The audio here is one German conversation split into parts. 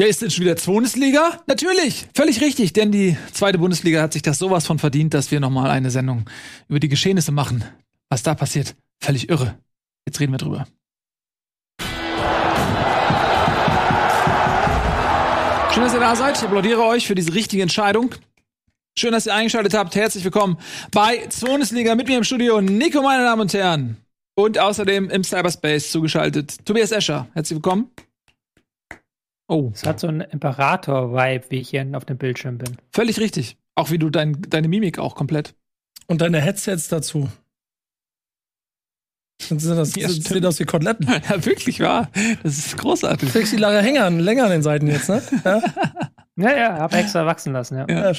Ja, ist denn schon wieder Bundesliga? Natürlich, völlig richtig, denn die zweite Bundesliga hat sich das sowas von verdient, dass wir nochmal eine Sendung über die Geschehnisse machen. Was da passiert, völlig irre. Jetzt reden wir drüber. Schön, dass ihr da seid. Ich applaudiere euch für diese richtige Entscheidung. Schön, dass ihr eingeschaltet habt. Herzlich willkommen bei Bundesliga mit mir im Studio. Nico, meine Damen und Herren. Und außerdem im Cyberspace zugeschaltet Tobias Escher. Herzlich willkommen. Oh. Es hat so einen Imperator-Vibe, wie ich hier auf dem Bildschirm bin. Völlig richtig. Auch wie du dein, deine Mimik auch komplett. Und deine Headsets dazu. Das, das, ja, sieht aus wie Koteletten. Ja, wirklich wahr. Das ist großartig. Du kriegst die lange Hänger, länger an den Seiten jetzt, ne? Ja? Ja, ja, hab extra wachsen lassen, ja. ja,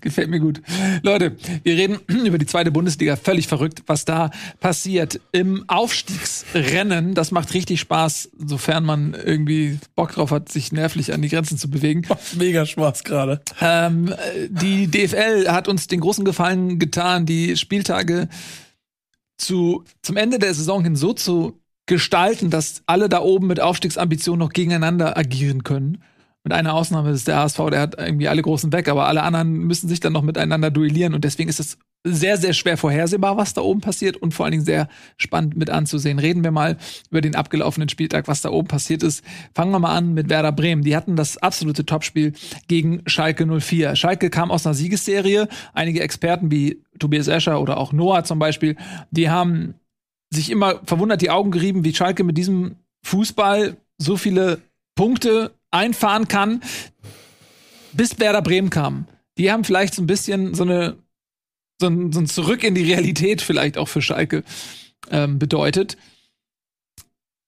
gefällt mir gut. Leute, wir reden über die zweite Bundesliga. Völlig verrückt, was da passiert. Im Aufstiegsrennen, das macht richtig Spaß, sofern man irgendwie Bock drauf hat, sich nervlich an die Grenzen zu bewegen. Macht mega Spaß gerade. Ähm, die DFL hat uns den großen Gefallen getan, die Spieltage zu, zum Ende der Saison hin so zu gestalten, dass alle da oben mit Aufstiegsambitionen noch gegeneinander agieren können. Mit einer Ausnahme ist der HSV, der hat irgendwie alle Großen weg, aber alle anderen müssen sich dann noch miteinander duellieren und deswegen ist es sehr, sehr schwer vorhersehbar, was da oben passiert und vor allen Dingen sehr spannend mit anzusehen. Reden wir mal über den abgelaufenen Spieltag, was da oben passiert ist. Fangen wir mal an mit Werder Bremen. Die hatten das absolute Topspiel gegen Schalke 04. Schalke kam aus einer Siegesserie. Einige Experten wie Tobias Escher oder auch Noah zum Beispiel, die haben sich immer verwundert die Augen gerieben, wie Schalke mit diesem Fußball so viele Punkte einfahren kann, bis Werder Bremen kam. Die haben vielleicht so ein bisschen so eine so ein, so ein Zurück in die Realität vielleicht auch für Schalke ähm, bedeutet.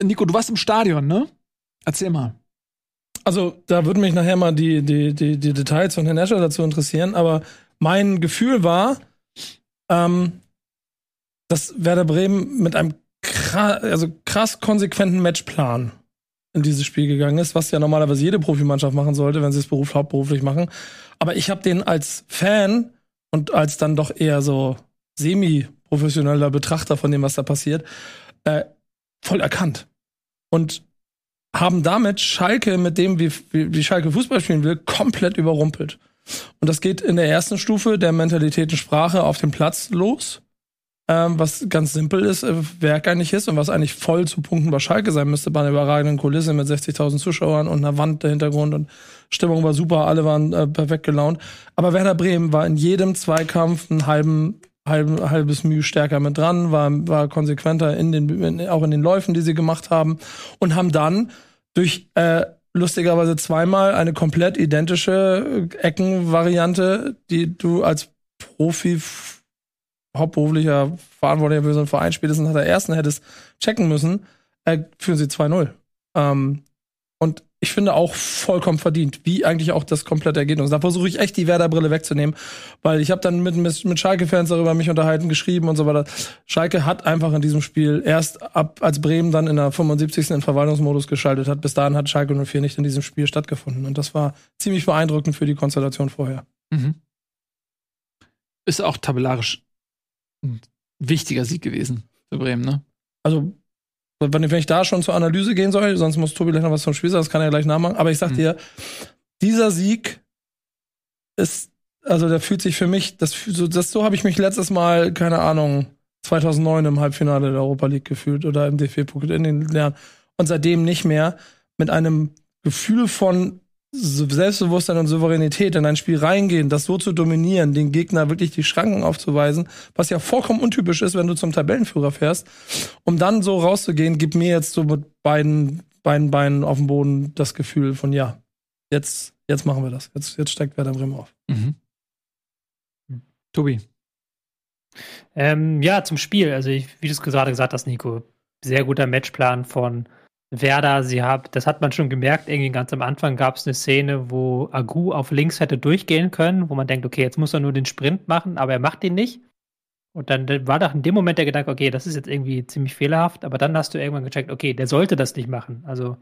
Nico, du warst im Stadion, ne? Erzähl mal. Also, da würden mich nachher mal die, die, die, die Details von Herrn Escher dazu interessieren, aber mein Gefühl war, ähm, dass Werder Bremen mit einem krass, also krass konsequenten Matchplan in dieses Spiel gegangen ist, was ja normalerweise jede Profimannschaft machen sollte, wenn sie es beruf, hauptberuflich machen. Aber ich habe den als Fan und als dann doch eher so semi-professioneller Betrachter von dem, was da passiert, äh, voll erkannt. Und haben damit Schalke, mit dem, wie, wie, Schalke Fußball spielen will, komplett überrumpelt. Und das geht in der ersten Stufe der Mentalitätensprache auf dem Platz los ähm, was ganz simpel ist, äh, Werk eigentlich ist und was eigentlich voll zu Punkten bei Schalke sein müsste, bei einer überragenden Kulisse mit 60.000 Zuschauern und einer Wand im Hintergrund und Stimmung war super, alle waren äh, perfekt gelaunt. Aber Werder Bremen war in jedem Zweikampf einen halben halb, halbes Mühe stärker mit dran, war, war konsequenter in den, in, auch in den Läufen, die sie gemacht haben und haben dann durch äh, lustigerweise zweimal eine komplett identische Eckenvariante, die du als Profi hauptberuflicher Verantwortlicher für so einen Verein spätestens nach der ersten hättest checken müssen, äh, führen sie 2-0. Ähm, und ich finde auch vollkommen verdient, wie eigentlich auch das komplette Ergebnis. Da versuche ich echt die Werder-Brille wegzunehmen, weil ich habe dann mit, mit, Schalke-Fans darüber mich unterhalten, geschrieben und so weiter. Schalke hat einfach in diesem Spiel erst ab, als Bremen dann in der 75. in Verwaltungsmodus geschaltet hat, bis dahin hat Schalke 04 nicht in diesem Spiel stattgefunden. Und das war ziemlich beeindruckend für die Konstellation vorher. Mhm. Ist auch tabellarisch ein wichtiger Sieg gewesen für Bremen, ne? Also, wenn ich da schon zur Analyse gehen soll, sonst muss Tobi gleich noch was vom Spiel sagen, das kann er gleich nachmachen. Aber ich sag mhm. dir, dieser Sieg ist, also der fühlt sich für mich, das, so, das, so habe ich mich letztes Mal, keine Ahnung, 2009 im Halbfinale der Europa League gefühlt oder im DFB-Pokal in den Jahren. Und seitdem nicht mehr mit einem Gefühl von Selbstbewusstsein und Souveränität in ein Spiel reingehen, das so zu dominieren, den Gegner wirklich die Schranken aufzuweisen, was ja vollkommen untypisch ist, wenn du zum Tabellenführer fährst, um dann so rauszugehen, gibt mir jetzt so mit beiden, beiden Beinen auf dem Boden das Gefühl von, ja, jetzt, jetzt machen wir das. Jetzt, jetzt steigt Werder Bremen auf. Mhm. Tobi. Ähm, ja, zum Spiel. Also, ich, wie du es gerade gesagt hast, Nico, sehr guter Matchplan von Werder, sie haben, das hat man schon gemerkt, irgendwie ganz am Anfang gab es eine Szene, wo Agu auf links hätte durchgehen können, wo man denkt, okay, jetzt muss er nur den Sprint machen, aber er macht ihn nicht. Und dann war doch in dem Moment der Gedanke, okay, das ist jetzt irgendwie ziemlich fehlerhaft, aber dann hast du irgendwann gecheckt, okay, der sollte das nicht machen. Also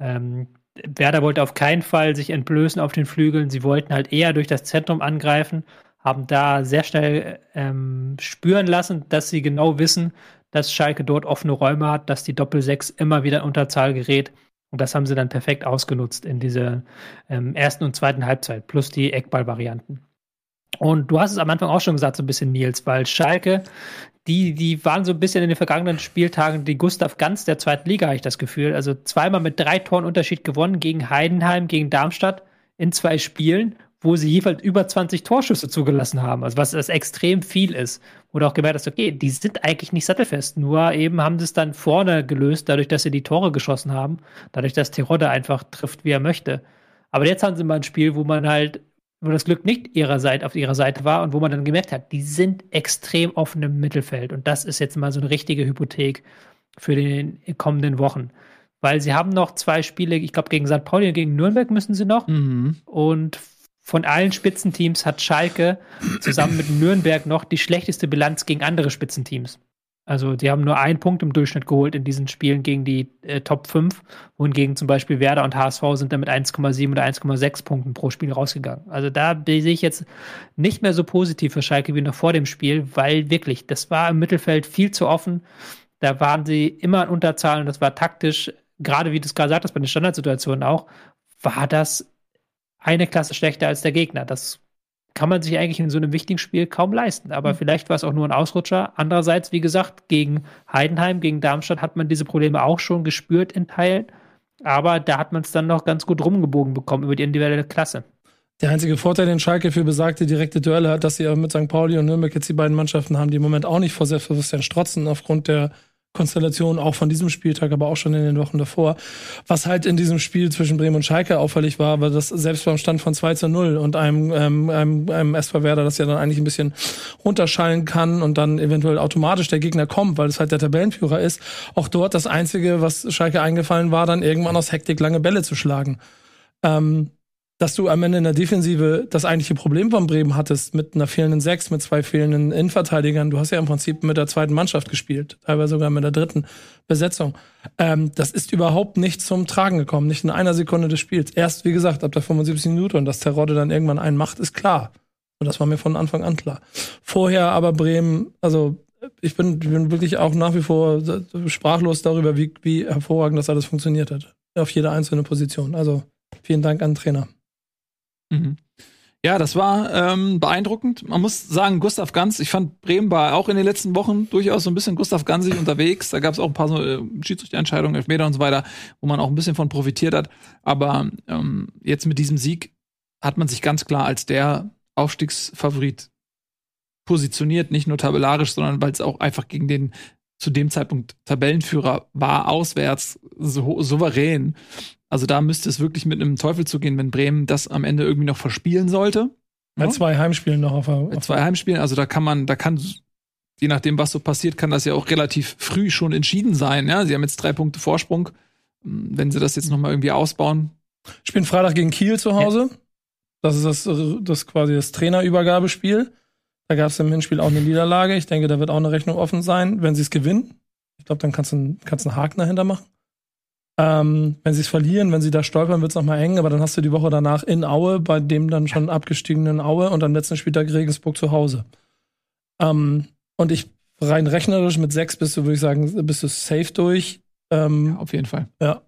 ähm, Werder wollte auf keinen Fall sich entblößen auf den Flügeln, sie wollten halt eher durch das Zentrum angreifen, haben da sehr schnell ähm, spüren lassen, dass sie genau wissen, dass Schalke dort offene Räume hat, dass die Doppel-6 immer wieder in Unterzahl gerät Und das haben sie dann perfekt ausgenutzt in dieser ähm, ersten und zweiten Halbzeit, plus die Eckballvarianten. Und du hast es am Anfang auch schon gesagt, so ein bisschen, Nils, weil Schalke, die, die waren so ein bisschen in den vergangenen Spieltagen die Gustav Ganz der zweiten Liga, habe ich das Gefühl. Also zweimal mit drei Toren Unterschied gewonnen gegen Heidenheim, gegen Darmstadt in zwei Spielen, wo sie jeweils über 20 Torschüsse zugelassen haben. Also was das extrem viel ist. Wo du auch gemerkt hast, okay, die sind eigentlich nicht sattelfest. Nur eben haben sie es dann vorne gelöst, dadurch, dass sie die Tore geschossen haben. Dadurch, dass Terodde einfach trifft, wie er möchte. Aber jetzt haben sie mal ein Spiel, wo man halt wo das Glück nicht ihrer Seite, auf ihrer Seite war und wo man dann gemerkt hat, die sind extrem offen im Mittelfeld. Und das ist jetzt mal so eine richtige Hypothek für die kommenden Wochen. Weil sie haben noch zwei Spiele, ich glaube, gegen St. Pauli und gegen Nürnberg müssen sie noch. Mhm. Und von allen Spitzenteams hat Schalke zusammen mit Nürnberg noch die schlechteste Bilanz gegen andere Spitzenteams. Also die haben nur einen Punkt im Durchschnitt geholt in diesen Spielen gegen die äh, Top 5, wohingegen zum Beispiel Werder und HSV sind damit 1,7 oder 1,6 Punkten pro Spiel rausgegangen. Also da sehe ich jetzt nicht mehr so positiv für Schalke wie noch vor dem Spiel, weil wirklich, das war im Mittelfeld viel zu offen. Da waren sie immer in Unterzahl und das war taktisch, gerade wie du es gerade sagtest, bei den Standardsituationen auch, war das eine Klasse schlechter als der Gegner. Das kann man sich eigentlich in so einem wichtigen Spiel kaum leisten. Aber mhm. vielleicht war es auch nur ein Ausrutscher. Andererseits, wie gesagt, gegen Heidenheim, gegen Darmstadt hat man diese Probleme auch schon gespürt in Teilen. Aber da hat man es dann noch ganz gut rumgebogen bekommen über die individuelle Klasse. Der einzige Vorteil, den Schalke für besagte direkte Duelle hat, dass sie mit St. Pauli und Nürnberg jetzt die beiden Mannschaften haben, die im Moment auch nicht vor Selbstbewusstsein strotzen, aufgrund der Konstellation auch von diesem Spieltag, aber auch schon in den Wochen davor. Was halt in diesem Spiel zwischen Bremen und Schalke auffällig war, war das selbst beim Stand von 2 zu 0 und einem, ähm, einem, einem SV Werder, das ja dann eigentlich ein bisschen runterschallen kann und dann eventuell automatisch der Gegner kommt, weil es halt der Tabellenführer ist. Auch dort das Einzige, was Schalke eingefallen war, dann irgendwann aus Hektik lange Bälle zu schlagen. Ähm, dass du am Ende in der Defensive das eigentliche Problem von Bremen hattest, mit einer fehlenden Sechs, mit zwei fehlenden Innenverteidigern. Du hast ja im Prinzip mit der zweiten Mannschaft gespielt, teilweise sogar mit der dritten Besetzung. Ähm, das ist überhaupt nicht zum Tragen gekommen, nicht in einer Sekunde des Spiels. Erst, wie gesagt, ab der 75 Minute und dass Terodde dann irgendwann einen macht, ist klar. Und das war mir von Anfang an klar. Vorher aber Bremen, also ich bin, bin wirklich auch nach wie vor sprachlos darüber, wie, wie hervorragend das alles funktioniert hat. Auf jede einzelne Position. Also vielen Dank an den Trainer. Mhm. Ja, das war ähm, beeindruckend. Man muss sagen, Gustav Ganz, ich fand Bremen war auch in den letzten Wochen durchaus so ein bisschen Gustav Gansig unterwegs. Da gab es auch ein paar so, äh, Schiedsrichterentscheidungen, Elfmeter und so weiter, wo man auch ein bisschen von profitiert hat. Aber ähm, jetzt mit diesem Sieg hat man sich ganz klar als der Aufstiegsfavorit positioniert, nicht nur tabellarisch, sondern weil es auch einfach gegen den zu dem Zeitpunkt Tabellenführer war, auswärts so, souverän. Also da müsste es wirklich mit einem Teufel zugehen, wenn Bremen das am Ende irgendwie noch verspielen sollte. Bei ja? zwei Heimspielen noch auf, auf zwei Heimspielen, also da kann man, da kann, je nachdem, was so passiert, kann das ja auch relativ früh schon entschieden sein. Ja, sie haben jetzt drei Punkte Vorsprung. Wenn sie das jetzt noch mal irgendwie ausbauen. Spielen Freitag gegen Kiel zu Hause. Ja. Das ist das, das quasi das Trainerübergabespiel. Da gab es im Hinspiel auch eine Niederlage. Ich denke, da wird auch eine Rechnung offen sein, wenn sie es gewinnen. Ich glaube, dann kannst du, kannst einen Haken dahinter machen. Ähm, wenn sie es verlieren, wenn sie da stolpern, wird es nochmal eng, aber dann hast du die Woche danach in Aue, bei dem dann schon abgestiegenen Aue und am letzten Spieltag Regensburg zu Hause. Ähm, und ich rein rechnerisch mit sechs bist du, würde ich sagen, bist du safe durch. Ähm, ja, auf jeden Fall. Ja.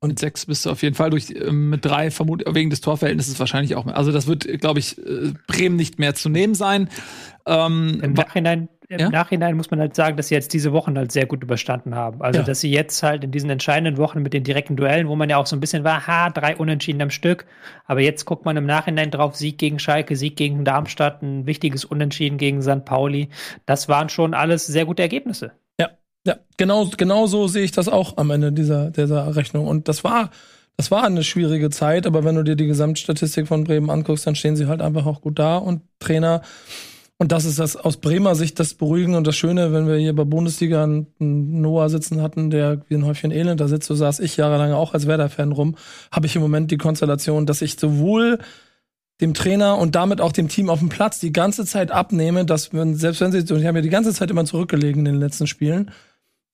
Und mit sechs bist du auf jeden Fall durch. Äh, mit drei vermutlich wegen des Torverhältnisses wahrscheinlich auch mehr. Also das wird, glaube ich, äh, Bremen nicht mehr zu nehmen sein. Ähm, Im Nachhinein im ja? Nachhinein muss man halt sagen, dass sie jetzt diese Wochen halt sehr gut überstanden haben. Also, ja. dass sie jetzt halt in diesen entscheidenden Wochen mit den direkten Duellen, wo man ja auch so ein bisschen war, ha, drei Unentschieden am Stück. Aber jetzt guckt man im Nachhinein drauf, Sieg gegen Schalke, Sieg gegen Darmstadt, ein wichtiges Unentschieden gegen St. Pauli. Das waren schon alles sehr gute Ergebnisse. Ja, ja, genau, genau so sehe ich das auch am Ende dieser, dieser Rechnung. Und das war, das war eine schwierige Zeit, aber wenn du dir die Gesamtstatistik von Bremen anguckst, dann stehen sie halt einfach auch gut da und Trainer und das ist das aus Bremer Sicht das Beruhigende und das Schöne, wenn wir hier bei Bundesliga einen Noah sitzen hatten, der wie ein Häufchen Elend da sitzt, so saß ich jahrelang auch als Werder-Fan rum, habe ich im Moment die Konstellation, dass ich sowohl dem Trainer und damit auch dem Team auf dem Platz die ganze Zeit abnehme, dass wenn, selbst wenn sie, und ich habe ja die ganze Zeit immer zurückgelegen in den letzten Spielen,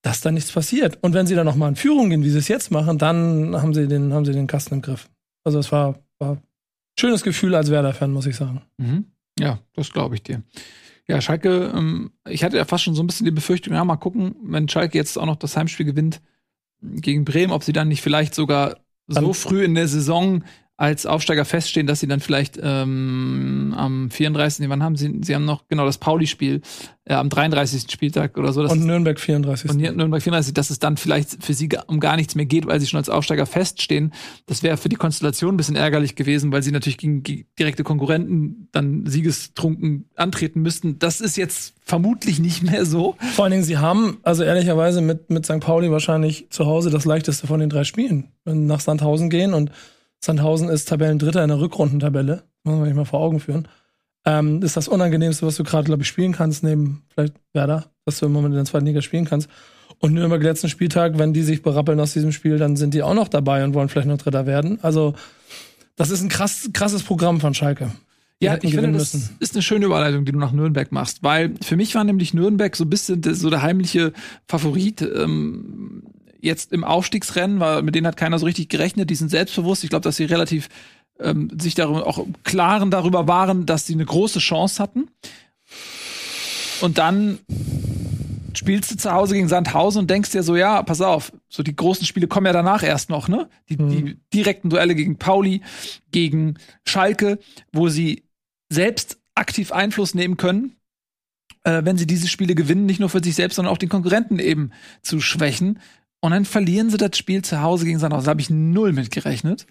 dass da nichts passiert. Und wenn sie dann nochmal in Führung gehen, wie sie es jetzt machen, dann haben sie den, haben sie den Kasten im Griff. Also es war, war schönes Gefühl als Werder-Fan, muss ich sagen. Mhm. Ja, das glaube ich dir. Ja, Schalke, ähm, ich hatte ja fast schon so ein bisschen die Befürchtung, ja, mal gucken, wenn Schalke jetzt auch noch das Heimspiel gewinnt, gegen Bremen, ob sie dann nicht vielleicht sogar so früh in der Saison als Aufsteiger feststehen, dass sie dann vielleicht ähm, am 34. Nee, wann haben sie? Sie haben noch genau das Pauli-Spiel äh, am 33. Spieltag oder so. Das Und Nürnberg 34. und Nürnberg 34, dass es dann vielleicht für sie um gar nichts mehr geht, weil sie schon als Aufsteiger feststehen. Das wäre für die Konstellation ein bisschen ärgerlich gewesen, weil sie natürlich gegen ge- direkte Konkurrenten dann siegestrunken antreten müssten. Das ist jetzt vermutlich nicht mehr so. Vor allen Dingen, sie haben, also ehrlicherweise mit, mit St. Pauli wahrscheinlich zu Hause das leichteste von den drei Spielen. Nach Sandhausen gehen und Sandhausen ist Tabellendritter in der Rückrundentabelle, muss man sich mal vor Augen führen. Ähm, ist das Unangenehmste, was du gerade, glaube ich, spielen kannst, neben vielleicht Werder, dass du im Moment in der zweiten Liga spielen kannst. Und Nürnberg letzten Spieltag, wenn die sich berappeln aus diesem Spiel, dann sind die auch noch dabei und wollen vielleicht noch Dritter werden. Also, das ist ein krass, krasses Programm von Schalke. Die Ja, ich finde, das müssen. ist eine schöne Überleitung, die du nach Nürnberg machst, weil für mich war nämlich Nürnberg so ein bisschen so der heimliche Favorit. Ähm, jetzt im Aufstiegsrennen, weil mit denen hat keiner so richtig gerechnet, die sind selbstbewusst. Ich glaube, dass sie relativ ähm, sich darüber auch im Klaren darüber waren, dass sie eine große Chance hatten. Und dann spielst du zu Hause gegen Sandhausen und denkst dir so, ja, pass auf, so die großen Spiele kommen ja danach erst noch, ne? Die, die direkten Duelle gegen Pauli, gegen Schalke, wo sie selbst aktiv Einfluss nehmen können, äh, wenn sie diese Spiele gewinnen, nicht nur für sich selbst, sondern auch den Konkurrenten eben zu schwächen. Und dann verlieren sie das Spiel zu Hause gegen Sandhausen. Da habe ich null mit gerechnet.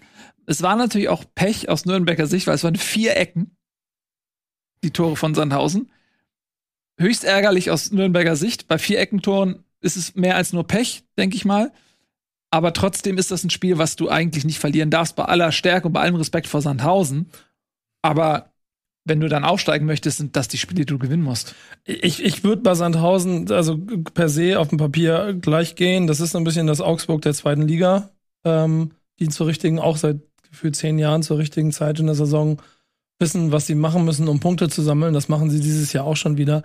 Es war natürlich auch Pech aus Nürnberger Sicht, weil es waren vier Ecken, die Tore von Sandhausen. Höchst ärgerlich aus Nürnberger Sicht. Bei vier Eckentoren ist es mehr als nur Pech, denke ich mal. Aber trotzdem ist das ein Spiel, was du eigentlich nicht verlieren darfst, bei aller Stärke und bei allem Respekt vor Sandhausen. Aber wenn du dann aufsteigen möchtest, sind das die Spiele, die du gewinnen musst. Ich, ich würde bei Sandhausen also per se auf dem Papier gleich gehen. Das ist ein bisschen das Augsburg der zweiten Liga, ähm, die zur richtigen, auch seit gefühlt zehn Jahren zur richtigen Zeit in der Saison wissen, was sie machen müssen, um Punkte zu sammeln. Das machen sie dieses Jahr auch schon wieder.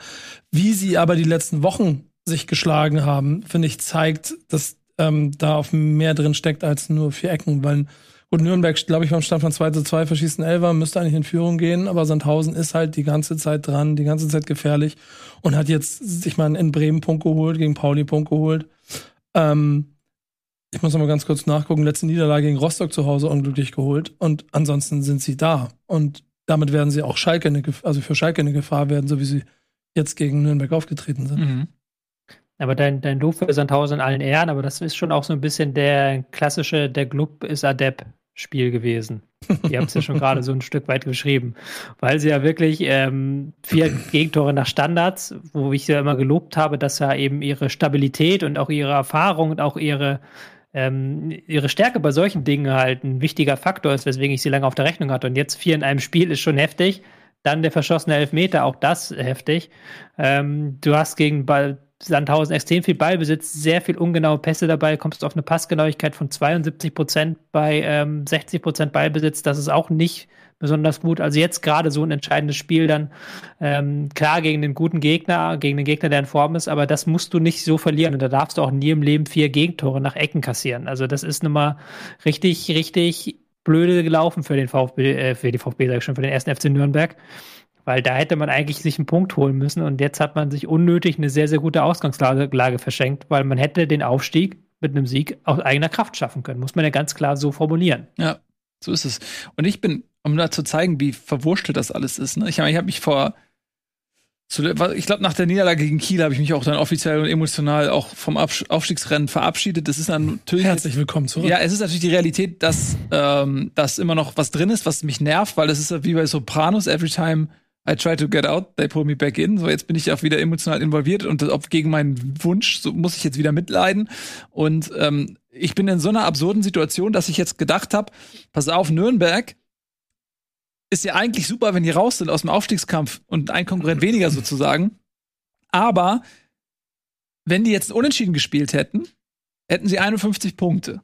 Wie sie aber die letzten Wochen sich geschlagen haben, finde ich, zeigt, dass ähm, da auf mehr drin steckt als nur vier Ecken, weil Gut, Nürnberg, glaube ich, beim Stand von 2 zu 2 verschießen Elfer, müsste eigentlich in Führung gehen, aber Sandhausen ist halt die ganze Zeit dran, die ganze Zeit gefährlich und hat jetzt sich mal in Bremen Punkt geholt, gegen Pauli Punkt geholt. Ähm, ich muss noch mal ganz kurz nachgucken, letzte Niederlage gegen Rostock zu Hause unglücklich geholt und ansonsten sind sie da und damit werden sie auch Schalke eine, also für Schalke eine Gefahr werden, so wie sie jetzt gegen Nürnberg aufgetreten sind. Mhm. Aber dein, dein Lob für Sandhausen in allen Ehren, aber das ist schon auch so ein bisschen der klassische, der Club ist adept Spiel gewesen. Ihr habt es ja schon gerade so ein Stück weit geschrieben, weil sie ja wirklich ähm, vier Gegentore nach Standards, wo ich ja immer gelobt habe, dass ja eben ihre Stabilität und auch ihre Erfahrung und auch ihre ähm, ihre Stärke bei solchen Dingen halt ein wichtiger Faktor ist, weswegen ich sie lange auf der Rechnung hatte. Und jetzt vier in einem Spiel ist schon heftig. Dann der verschossene Elfmeter, auch das heftig. Ähm, du hast gegen Ball Sandhausen extrem viel Ballbesitz, sehr viel ungenaue Pässe dabei, kommst auf eine Passgenauigkeit von 72 Prozent bei ähm, 60 Prozent Ballbesitz. Das ist auch nicht besonders gut. Also jetzt gerade so ein entscheidendes Spiel dann ähm, klar gegen den guten Gegner, gegen den Gegner, der in Form ist, aber das musst du nicht so verlieren und da darfst du auch nie im Leben vier Gegentore nach Ecken kassieren. Also das ist nun mal richtig, richtig blöde gelaufen für den VfB, äh, für die VfB, sag ich schon, für den ersten FC Nürnberg. Weil da hätte man eigentlich sich einen Punkt holen müssen und jetzt hat man sich unnötig eine sehr, sehr gute Ausgangslage Lage verschenkt, weil man hätte den Aufstieg mit einem Sieg aus eigener Kraft schaffen können. Muss man ja ganz klar so formulieren. Ja, so ist es. Und ich bin, um da zu zeigen, wie verwurschtelt das alles ist. Ne? Ich, ich habe mich vor, ich glaube, nach der Niederlage gegen Kiel habe ich mich auch dann offiziell und emotional auch vom Aufstiegsrennen verabschiedet. Das ist dann natürlich Herzlich willkommen zurück. Ja, es ist natürlich die Realität, dass ähm, dass immer noch was drin ist, was mich nervt, weil das ist ja wie bei Sopranos, every time I try to get out, they pull me back in. So, jetzt bin ich auch wieder emotional involviert und ob gegen meinen Wunsch, so muss ich jetzt wieder mitleiden. Und ähm, ich bin in so einer absurden Situation, dass ich jetzt gedacht habe, pass auf, Nürnberg ist ja eigentlich super, wenn die raus sind aus dem Aufstiegskampf und ein Konkurrent weniger sozusagen. Aber wenn die jetzt unentschieden gespielt hätten, hätten sie 51 Punkte.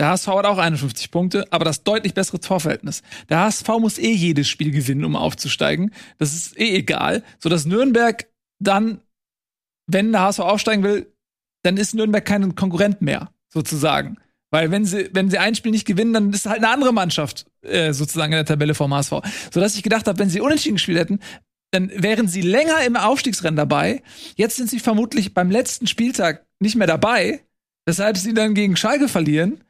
Der HSV hat auch 51 Punkte, aber das deutlich bessere Torverhältnis. Der HSV muss eh jedes Spiel gewinnen, um aufzusteigen. Das ist eh egal. So dass Nürnberg dann, wenn der HSV aufsteigen will, dann ist Nürnberg kein Konkurrent mehr, sozusagen. Weil wenn sie, wenn sie ein Spiel nicht gewinnen, dann ist halt eine andere Mannschaft äh, sozusagen in der Tabelle vom HSV. Sodass ich gedacht habe, wenn sie unentschieden gespielt hätten, dann wären sie länger im Aufstiegsrennen dabei. Jetzt sind sie vermutlich beim letzten Spieltag nicht mehr dabei, weshalb sie dann gegen Schalke verlieren.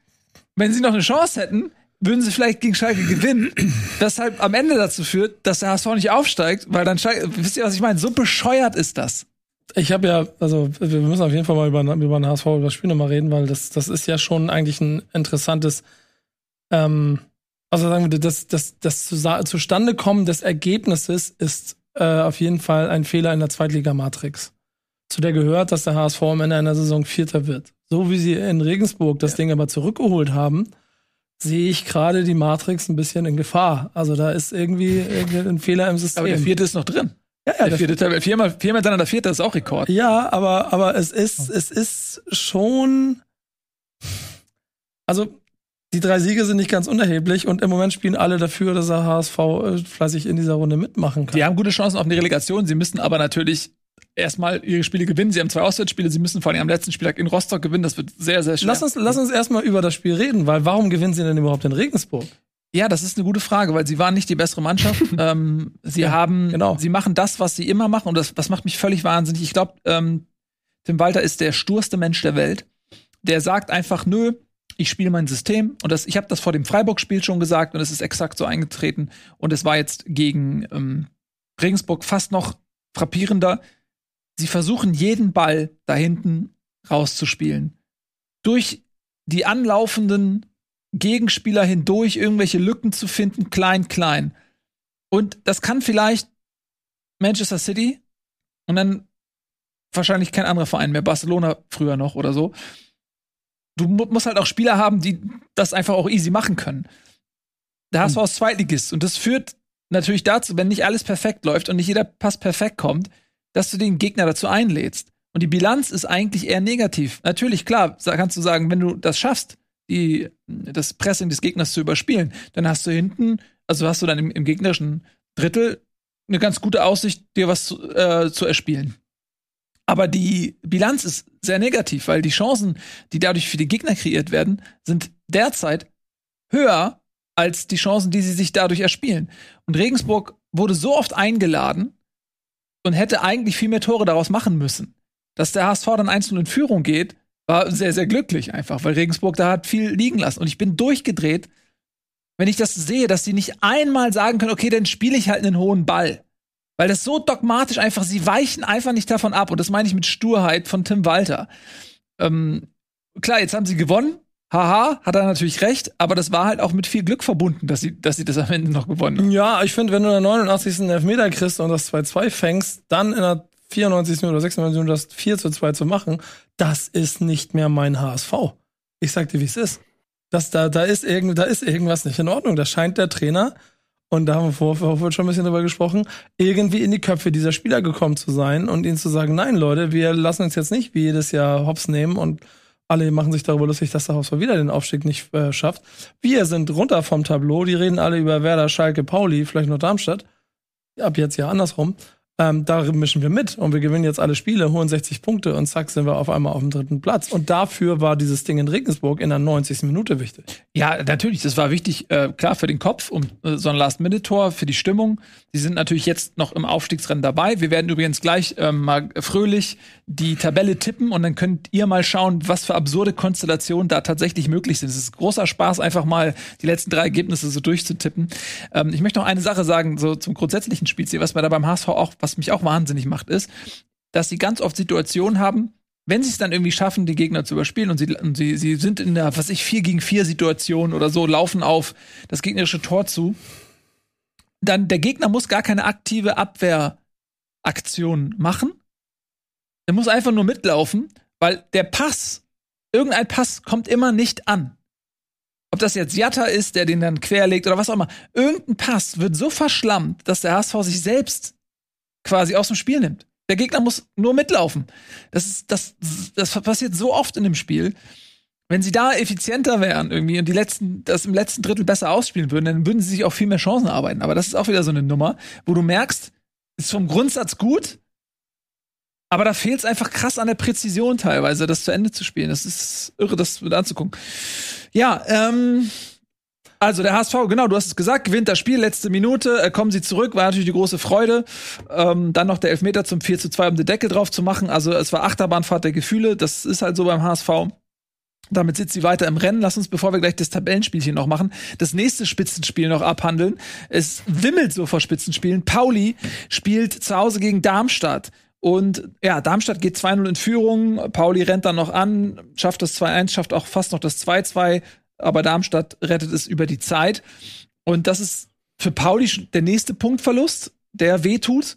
Wenn sie noch eine Chance hätten, würden sie vielleicht gegen Schalke gewinnen, weshalb am Ende dazu führt, dass der HSV nicht aufsteigt, weil dann Schalke, wisst ihr, was ich meine? So bescheuert ist das. Ich habe ja, also wir müssen auf jeden Fall mal über, über den HSV, über das Spiel nochmal reden, weil das, das ist ja schon eigentlich ein interessantes, ähm, also sagen wir, das, das, das Zustandekommen des Ergebnisses ist äh, auf jeden Fall ein Fehler in der Zweitliga-Matrix. Zu der gehört, dass der HSV am Ende einer Saison Vierter wird. So wie sie in Regensburg das ja. Ding aber zurückgeholt haben, sehe ich gerade die Matrix ein bisschen in Gefahr. Also da ist irgendwie, ein Fehler im System. Aber der Vierte ist noch drin. Ja, ja, der vierte Tabelle. Viermal, viermal dann der vierte ist auch Rekord. Ja, aber, aber es ist, es ist schon. Also, die drei Siege sind nicht ganz unerheblich und im Moment spielen alle dafür, dass der HSV äh, fleißig in dieser Runde mitmachen kann. Die haben gute Chancen auf eine Relegation. Sie müssen aber natürlich erstmal ihre Spiele gewinnen. Sie haben zwei Auswärtsspiele. Sie müssen vor allem am letzten Spieltag in Rostock gewinnen. Das wird sehr, sehr schwer. Lass uns, lass uns erstmal über das Spiel reden, weil warum gewinnen sie denn überhaupt in Regensburg? Ja, das ist eine gute Frage, weil sie waren nicht die bessere Mannschaft. ähm, sie ja, haben, genau. sie machen das, was sie immer machen, und das, das macht mich völlig wahnsinnig. Ich glaube, ähm, Tim Walter ist der sturste Mensch der Welt. Der sagt einfach, nö, ich spiele mein System. Und das, ich habe das vor dem Freiburg-Spiel schon gesagt und es ist exakt so eingetreten. Und es war jetzt gegen ähm, Regensburg fast noch frappierender. Sie versuchen jeden Ball da hinten rauszuspielen. Durch die anlaufenden Gegenspieler hindurch irgendwelche Lücken zu finden, klein, klein. Und das kann vielleicht Manchester City und dann wahrscheinlich kein anderer Verein mehr, Barcelona früher noch oder so. Du musst halt auch Spieler haben, die das einfach auch easy machen können. Der HSV ist Zweitligist und das führt natürlich dazu, wenn nicht alles perfekt läuft und nicht jeder Pass perfekt kommt, dass du den Gegner dazu einlädst. Und die Bilanz ist eigentlich eher negativ. Natürlich, klar, kannst du sagen, wenn du das schaffst, die, das Pressing des Gegners zu überspielen, dann hast du hinten, also hast du dann im, im gegnerischen Drittel eine ganz gute Aussicht, dir was zu, äh, zu erspielen. Aber die Bilanz ist sehr negativ, weil die Chancen, die dadurch für die Gegner kreiert werden, sind derzeit höher als die Chancen, die sie sich dadurch erspielen. Und Regensburg wurde so oft eingeladen und hätte eigentlich viel mehr Tore daraus machen müssen. Dass der HSV dann einzeln in Führung geht, war sehr, sehr glücklich einfach, weil Regensburg da hat viel liegen lassen. Und ich bin durchgedreht, wenn ich das sehe, dass sie nicht einmal sagen können, okay, dann spiele ich halt einen hohen Ball. Weil das so dogmatisch einfach, sie weichen einfach nicht davon ab. Und das meine ich mit Sturheit von Tim Walter. Ähm, klar, jetzt haben sie gewonnen. Haha, hat er natürlich recht, aber das war halt auch mit viel Glück verbunden, dass sie, dass sie das am Ende noch gewonnen haben. Ja, ich finde, wenn du in der 89. Elfmeter kriegst und das 2-2 fängst, dann in der 94. oder 96. Minute das 4 zu 2 zu machen, das ist nicht mehr mein HSV. Ich sag dir, wie es ist. Das, da, da, ist irgend, da ist irgendwas nicht in Ordnung. Da scheint der Trainer, und da haben wir vorher schon ein bisschen drüber gesprochen, irgendwie in die Köpfe dieser Spieler gekommen zu sein und ihnen zu sagen, nein, Leute, wir lassen uns jetzt nicht wie jedes Jahr Hops nehmen und alle machen sich darüber lustig, dass der HSV wieder den Aufstieg nicht äh, schafft. Wir sind runter vom Tableau, die reden alle über Werder, Schalke, Pauli, vielleicht noch Darmstadt. Ab jetzt ja andersrum ähm, da mischen wir mit und wir gewinnen jetzt alle Spiele, holen 60 Punkte und zack sind wir auf einmal auf dem dritten Platz. Und dafür war dieses Ding in Regensburg in der 90. Minute wichtig. Ja, natürlich, das war wichtig, äh, klar für den Kopf, um äh, so ein Last-Minute-Tor, für die Stimmung. Die sind natürlich jetzt noch im Aufstiegsrennen dabei. Wir werden übrigens gleich ähm, mal fröhlich die Tabelle tippen und dann könnt ihr mal schauen, was für absurde Konstellationen da tatsächlich möglich sind. Es ist großer Spaß, einfach mal die letzten drei Ergebnisse so durchzutippen. Ähm, ich möchte noch eine Sache sagen, so zum grundsätzlichen Spielziel, was wir da beim HSV auch, was was mich auch wahnsinnig macht, ist, dass sie ganz oft Situationen haben, wenn sie es dann irgendwie schaffen, die Gegner zu überspielen und sie, und sie, sie sind in der, was ich, 4 gegen 4 Situation oder so, laufen auf das gegnerische Tor zu, dann der Gegner muss gar keine aktive Abwehraktion machen. Er muss einfach nur mitlaufen, weil der Pass, irgendein Pass kommt immer nicht an. Ob das jetzt Jatta ist, der den dann querlegt oder was auch immer. Irgendein Pass wird so verschlammt, dass der HSV sich selbst quasi aus dem Spiel nimmt. Der Gegner muss nur mitlaufen. Das, ist, das, das passiert so oft in dem Spiel. Wenn sie da effizienter wären irgendwie und die letzten, das im letzten Drittel besser ausspielen würden, dann würden sie sich auch viel mehr Chancen arbeiten. Aber das ist auch wieder so eine Nummer, wo du merkst, ist vom Grundsatz gut, aber da fehlt es einfach krass an der Präzision teilweise, das zu Ende zu spielen. Das ist irre, das mit anzugucken. Ja, ähm, also der HSV, genau, du hast es gesagt, gewinnt das Spiel, letzte Minute, äh, kommen sie zurück, war natürlich die große Freude. Ähm, dann noch der Elfmeter zum 4 zu 2, um den Deckel drauf zu machen. Also es war Achterbahnfahrt der Gefühle, das ist halt so beim HSV. Damit sitzt sie weiter im Rennen. Lass uns, bevor wir gleich das Tabellenspielchen noch machen, das nächste Spitzenspiel noch abhandeln. Es wimmelt so vor Spitzenspielen. Pauli spielt zu Hause gegen Darmstadt. Und ja, Darmstadt geht 2-0 in Führung. Pauli rennt dann noch an, schafft das 2-1, schafft auch fast noch das 2-2. Aber Darmstadt rettet es über die Zeit. Und das ist für Pauli der nächste Punktverlust, der wehtut.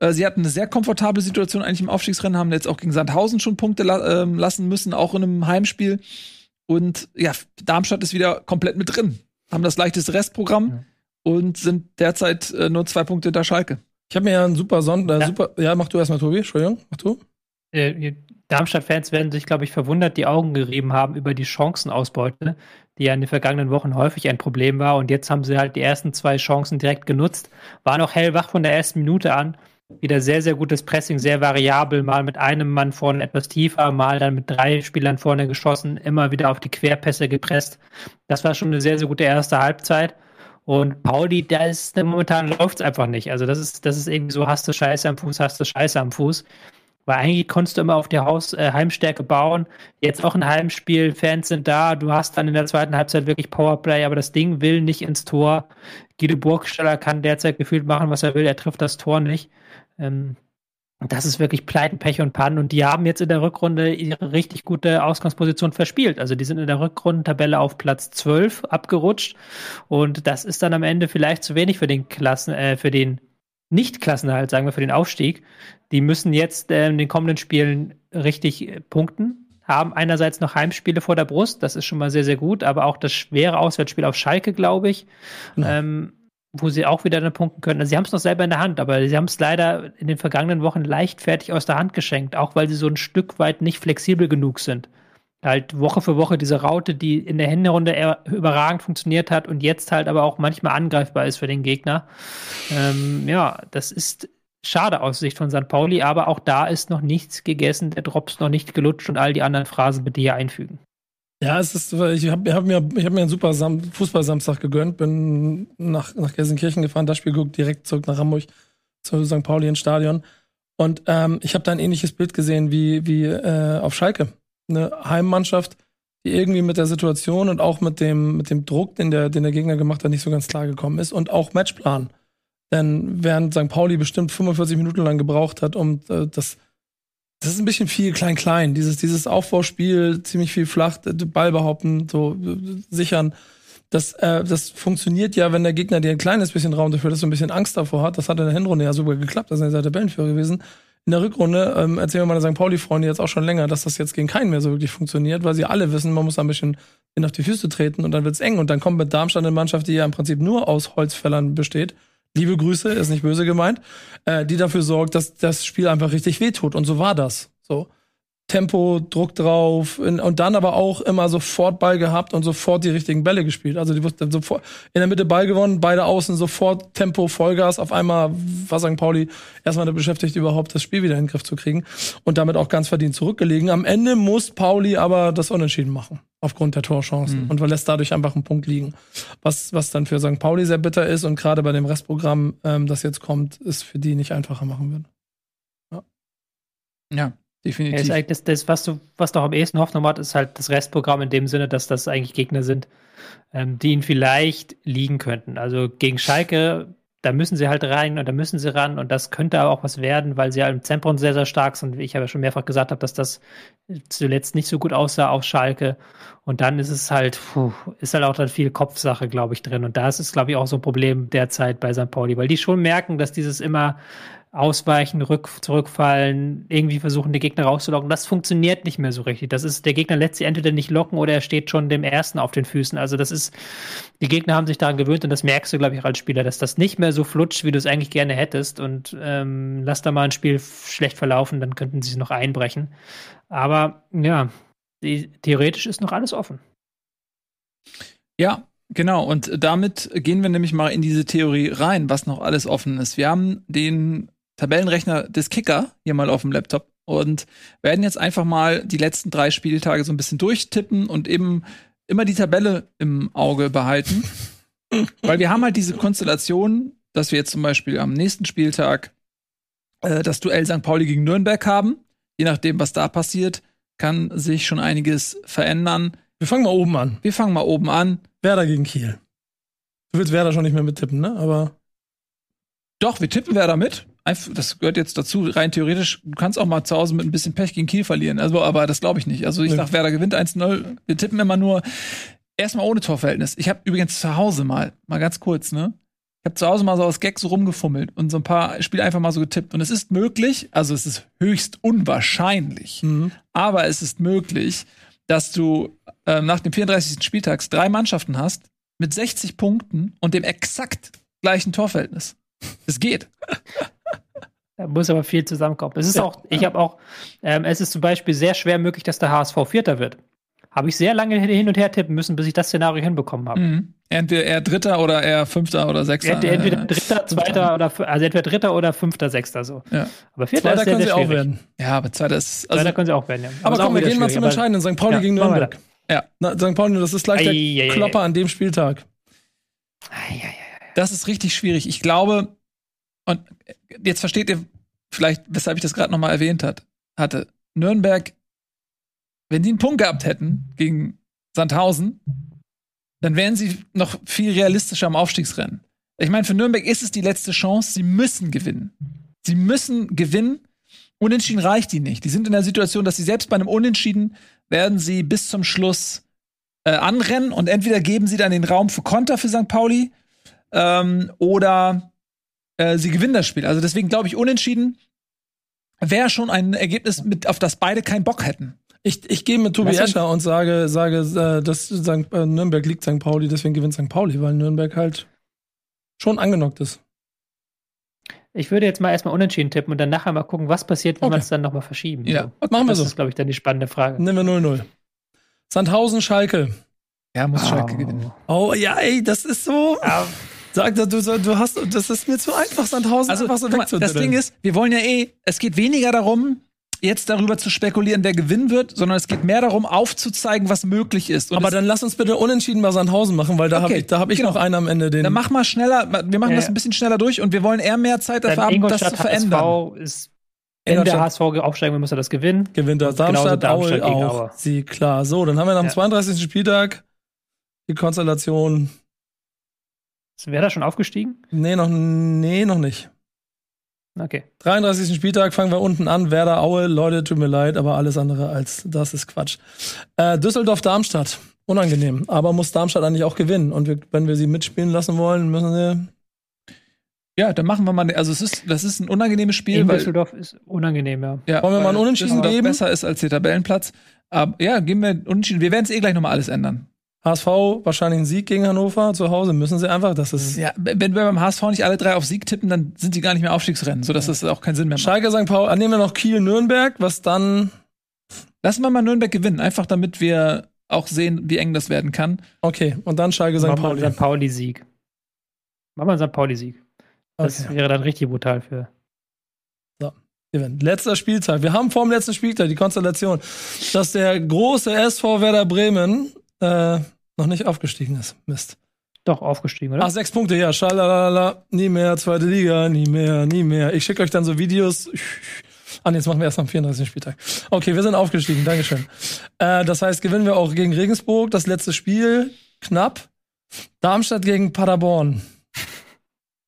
Äh, sie hatten eine sehr komfortable Situation eigentlich im Aufstiegsrennen, haben jetzt auch gegen Sandhausen schon Punkte la äh, lassen müssen, auch in einem Heimspiel. Und ja, Darmstadt ist wieder komplett mit drin. Haben das leichteste Restprogramm ja. und sind derzeit äh, nur zwei Punkte hinter Schalke. Ich habe mir ja einen super Sonntag, äh, ja. super, ja, mach du erstmal, Tobi, Entschuldigung, mach du. Äh, Darmstadt-Fans werden sich, glaube ich, verwundert die Augen gerieben haben über die Chancenausbeute, die ja in den vergangenen Wochen häufig ein Problem war. Und jetzt haben sie halt die ersten zwei Chancen direkt genutzt, waren auch hellwach von der ersten Minute an wieder sehr, sehr gutes Pressing, sehr variabel, mal mit einem Mann vorne etwas tiefer, mal dann mit drei Spielern vorne geschossen, immer wieder auf die Querpässe gepresst. Das war schon eine sehr, sehr gute erste Halbzeit. Und Pauli, da ist momentan läuft es einfach nicht. Also das ist, das ist irgendwie so, hast du Scheiße am Fuß, hast du Scheiße am Fuß. Weil eigentlich konntest du immer auf die Haus, äh, Heimstärke bauen. Jetzt auch ein Heimspiel, Fans sind da, du hast dann in der zweiten Halbzeit wirklich Powerplay, aber das Ding will nicht ins Tor. Guido Burgstaller kann derzeit gefühlt machen, was er will, er trifft das Tor nicht. Ähm, das ist wirklich Pleiten, Pech und Pannen. Und die haben jetzt in der Rückrunde ihre richtig gute Ausgangsposition verspielt. Also die sind in der Rückrundentabelle auf Platz 12 abgerutscht. Und das ist dann am Ende vielleicht zu wenig für den Klassen, äh, für den Nicht-Klassenerhalt, sagen wir, für den Aufstieg. Die müssen jetzt äh, in den kommenden Spielen richtig äh, punkten. Haben einerseits noch Heimspiele vor der Brust, das ist schon mal sehr, sehr gut, aber auch das schwere Auswärtsspiel auf Schalke, glaube ich. Ja. Ähm, wo sie auch wieder dann punkten können. Also sie haben es noch selber in der Hand, aber sie haben es leider in den vergangenen Wochen leichtfertig aus der Hand geschenkt, auch weil sie so ein Stück weit nicht flexibel genug sind. Halt Woche für Woche diese Raute, die in der Hinrunde überragend funktioniert hat und jetzt halt aber auch manchmal angreifbar ist für den Gegner. Ähm, ja, das ist schade aus Sicht von St. Pauli, aber auch da ist noch nichts gegessen, der Drops noch nicht gelutscht und all die anderen Phrasen bitte hier einfügen. Ja, es ist, ich habe hab mir, hab mir einen super Sam Fußball-Samstag gegönnt, bin nach, nach Gelsenkirchen gefahren, das Spiel geguckt, direkt zurück nach Hamburg zu St. Pauli ins Stadion. Und ähm, ich habe da ein ähnliches Bild gesehen wie, wie äh, auf Schalke. Eine Heimmannschaft, die irgendwie mit der Situation und auch mit dem, mit dem Druck, den der, den der Gegner gemacht hat, nicht so ganz klar gekommen ist. Und auch Matchplan. Denn während St. Pauli bestimmt 45 Minuten lang gebraucht hat, um äh, das das ist ein bisschen viel klein-klein. Dieses, dieses Aufbauspiel, ziemlich viel flach, Ball behaupten, so sichern. Das, äh, das funktioniert ja, wenn der Gegner dir ein kleines bisschen Raum dafür, dass du ein bisschen Angst davor hat. Das hat in der Hinrunde ja super geklappt, das ist ja Tabellenführer gewesen. In der Rückrunde ähm, erzählen wir meine St. Pauli-Freunde jetzt auch schon länger, dass das jetzt gegen keinen mehr so wirklich funktioniert, weil sie alle wissen, man muss da ein bisschen in auf die Füße treten und dann wird's eng. Und dann kommt mit Darmstadt eine Mannschaft, die ja im Prinzip nur aus Holzfällern besteht liebe Grüße, ist nicht böse gemeint, äh, die dafür sorgt, dass das Spiel einfach richtig wehtut. Und so war das. So. Tempo, Druck drauf und dann aber auch immer sofort Ball gehabt und sofort die richtigen Bälle gespielt. Also die wussten sofort in der Mitte Ball gewonnen, beide außen sofort Tempo, Vollgas. Auf einmal war St. Pauli erstmal beschäftigt, überhaupt das Spiel wieder in den Griff zu kriegen und damit auch ganz verdient zurückgelegen. Am Ende muss Pauli aber das Unentschieden machen aufgrund der Torchancen mhm. und lässt dadurch einfach einen Punkt liegen. Was, was dann für St. Pauli sehr bitter ist und gerade bei dem Restprogramm, ähm, das jetzt kommt, ist für die nicht einfacher machen wird. Ja. ja. Definitiv. Ja, ist eigentlich das, das, was du, was doch am ehesten Hoffnung hat, ist halt das Restprogramm in dem Sinne, dass das eigentlich Gegner sind, ähm, die ihn vielleicht liegen könnten. Also gegen Schalke, da müssen sie halt rein und da müssen sie ran und das könnte aber auch was werden, weil sie halt im Zentrum sehr, sehr stark sind. Ich habe ja schon mehrfach gesagt, habe, dass das zuletzt nicht so gut aussah auf Schalke. Und dann ist es halt, puh, ist halt auch dann viel Kopfsache, glaube ich, drin. Und da ist glaube ich, auch so ein Problem derzeit bei St. Pauli, weil die schon merken, dass dieses immer ausweichen, rück, zurückfallen, irgendwie versuchen, die Gegner rauszulocken. Das funktioniert nicht mehr so richtig. Das ist, der Gegner lässt sie entweder nicht locken oder er steht schon dem ersten auf den Füßen. Also das ist, die Gegner haben sich daran gewöhnt und das merkst du, glaube ich, als Spieler, dass das nicht mehr so flutscht, wie du es eigentlich gerne hättest. Und ähm, lass da mal ein Spiel schlecht verlaufen, dann könnten sie es noch einbrechen. Aber ja, die, theoretisch ist noch alles offen. Ja, Genau, und damit gehen wir nämlich mal in diese Theorie rein, was noch alles offen ist. Wir haben den Tabellenrechner des Kicker hier mal auf dem Laptop und werden jetzt einfach mal die letzten drei Spieltage so ein bisschen durchtippen und eben immer die Tabelle im Auge behalten. Weil wir haben halt diese Konstellation, dass wir jetzt zum Beispiel am nächsten Spieltag äh, das Duell St. Pauli gegen Nürnberg haben. Je nachdem, was da passiert, kann sich schon einiges verändern. Wir fangen mal oben an. Wir fangen mal oben an. Werder gegen Kiel. Du willst Werder schon nicht mehr mittippen, ne? Aber Doch, wir tippen Werder mit. Das gehört jetzt dazu, rein theoretisch. Du kannst auch mal zu Hause mit ein bisschen Pech gegen Kiel verlieren. Also, aber das glaube ich nicht. Also ich Nö. sag, Werder gewinnt 1-0. Wir tippen immer nur erstmal ohne Torverhältnis. Ich habe übrigens zu Hause mal, mal ganz kurz, ne? Ich habe zu Hause mal so aus Gag so rumgefummelt und so ein paar Spiele einfach mal so getippt. Und es ist möglich, also es ist höchst unwahrscheinlich, mhm. aber es ist möglich, dass du ähm, nach dem 34. Spieltags drei Mannschaften hast mit 60 Punkten und dem exakt gleichen Torverhältnis. Es geht. Da muss aber viel zusammenkommen. Es ist Ja. auch, ich habe auch, ähm, es ist zum Beispiel sehr schwer möglich, dass der HSV Vierter wird. Habe ich sehr lange hin und her tippen müssen, bis ich das Szenario hinbekommen habe. Mhm. Entweder er Dritter oder er Fünfter oder Sechster. Entweder, entweder Dritter, Zweiter oder also entweder Dritter oder Fünfter, Sechster so. Ja. Aber Vierter Zweiter ist sehr, können sehr sie auch schwierig. werden. Ja, aber Zweiter ist. Also, Also, können sie auch werden, ja. Aber auch komm, wir gehen mal zum aber- Entscheidenden. St. Pauli Ja, gegen Nürnberg. Ja. Na, St. Pauli, das ist gleich der Ei, ei, Klopper an dem Spieltag. Das ist richtig schwierig. Ich glaube, und jetzt versteht ihr vielleicht, weshalb ich das gerade nochmal erwähnt hat, hatte. Nürnberg, wenn die einen Punkt gehabt hätten gegen Sandhausen, dann wären sie noch viel realistischer am Aufstiegsrennen. Ich meine, für Nürnberg ist es die letzte Chance. Sie müssen gewinnen. Sie müssen gewinnen. Unentschieden reicht die nicht. Die sind in der Situation, dass sie selbst bei einem Unentschieden werden sie bis zum Schluss äh, anrennen und entweder geben sie dann den Raum für Konter für St. Pauli ähm, oder äh, sie gewinnen das Spiel. Also deswegen glaube ich, unentschieden wäre schon ein Ergebnis, mit, auf das beide keinen Bock hätten. Ich, ich gehe mit Tobi Escher und sage, sage äh, dass St. äh, Nürnberg liegt St. Pauli, deswegen gewinnt St. Pauli, weil Nürnberg halt schon angenockt ist. Ich würde jetzt mal erstmal unentschieden tippen und dann nachher mal gucken, was passiert, wenn Okay. wir es dann nochmal verschieben. Ja. So. Machen wir Das so. ist, glaube ich, dann die spannende Frage. Nehmen wir 0-0. Sandhausen, Schalke. Ja, muss Schalke Oh. gewinnen. Oh ja, ey, das ist so. Sag, du, du, hast, das ist mir zu einfach, Sandhausen Also einfach so mal, das Ding ist, wir wollen ja eh, es geht weniger darum, jetzt darüber zu spekulieren, wer gewinnen wird, sondern es geht mehr darum, aufzuzeigen, was möglich ist. Und Aber dann lass uns bitte unentschieden bei Sandhausen machen, weil da Okay, habe ich, da hab ich genau. noch einen am Ende, den. dann mach mal schneller, wir machen Ja, das ein bisschen schneller durch und wir wollen eher mehr Zeit dafür haben, das zu Ingolstadt verändern. HSV ist, wenn der Ingolstadt- HSV aufsteigen will, muss er das gewinnen. gewinnt Genauso Darmstadt, Darmstadt Aue auch. Sie, klar. So, dann haben wir am Ja. 32. Spieltag die Konstellation. Wäre da schon aufgestiegen? Nee, noch, nee, noch nicht. Okay. 33. Spieltag fangen wir unten an. Werder Aue, Leute, tut mir leid, aber alles andere als das ist Quatsch. Äh, Düsseldorf-Darmstadt. Unangenehm. Aber muss Darmstadt eigentlich auch gewinnen. Und wir, wenn wir sie mitspielen lassen wollen, müssen sie. Ja, dann machen wir mal, also es ist, das ist ein unangenehmes Spiel, In weil Düsseldorf ist unangenehm, ja. ja, Wollen wir mal einen Unentschieden Düsseldorf geben? besser ist als der Tabellenplatz. Aber ja, geben wir einen Unentschieden. Wir werden es eh gleich nochmal alles ändern. HSV wahrscheinlich einen Sieg gegen Hannover zu Hause. Müssen sie einfach. Das ist. Ja, wenn wir beim HSV nicht alle drei auf Sieg tippen, dann sind die gar nicht mehr Aufstiegsrennen, sodass das auch keinen Sinn mehr macht. Schalke, St. Paul. Ah, nehmen wir noch Kiel-Nürnberg, was dann. Lassen wir mal Nürnberg gewinnen, einfach damit wir auch sehen, wie eng das werden kann. Okay, und dann Schalke, St. Machen wir Pauli. einen St. Pauli-Sieg. Machen wir einen St. Pauli-Sieg. Das Okay. wäre dann richtig brutal für. Event. Letzter Spieltag. Wir haben vor dem letzten Spieltag die Konstellation, dass der große SV Werder Bremen äh, noch nicht aufgestiegen ist. Mist. Doch, aufgestiegen, oder? Ach, sechs Punkte, ja. Schalalala. Nie mehr, zweite Liga, nie mehr, nie mehr. Ich schicke euch dann so Videos. Ah, nee, jetzt machen wir erst am 34. Spieltag. Okay, wir sind aufgestiegen, Dankeschön. Äh, das heißt, gewinnen wir auch gegen Regensburg, das letzte Spiel, knapp. Darmstadt gegen Paderborn.